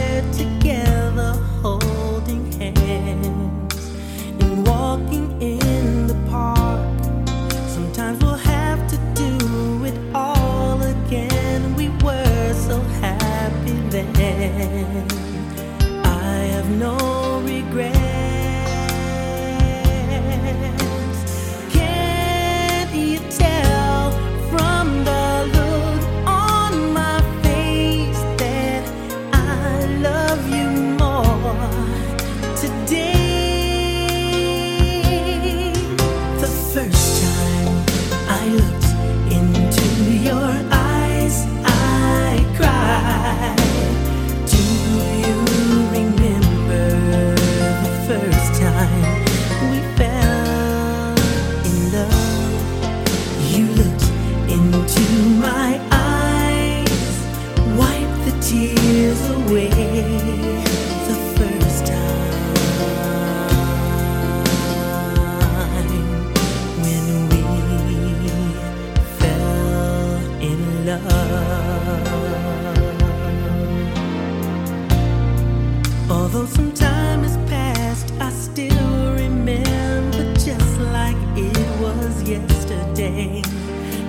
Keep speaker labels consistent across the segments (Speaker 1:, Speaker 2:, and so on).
Speaker 1: said to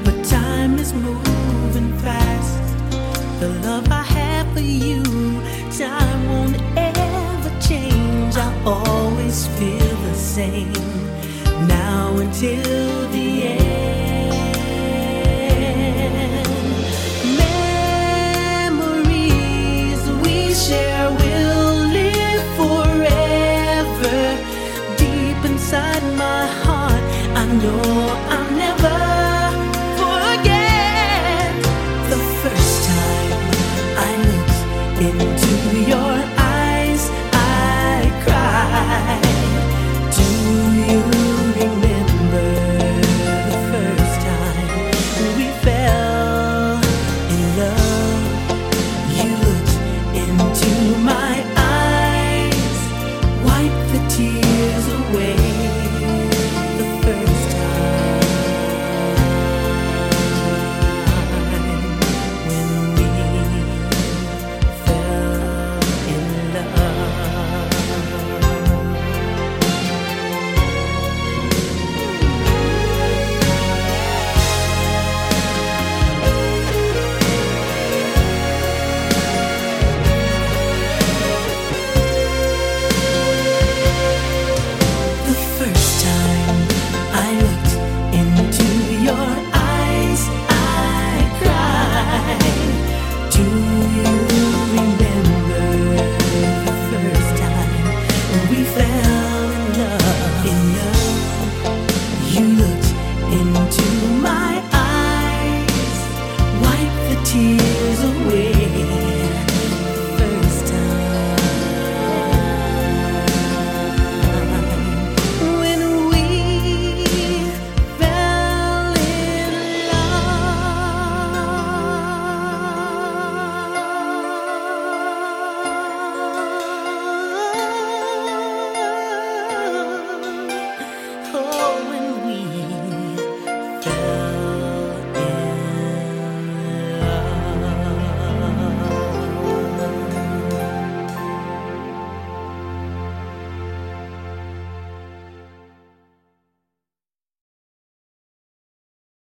Speaker 1: But time is moving fast. The love I have for you, time won't ever change. I always feel the same. Now until the tears.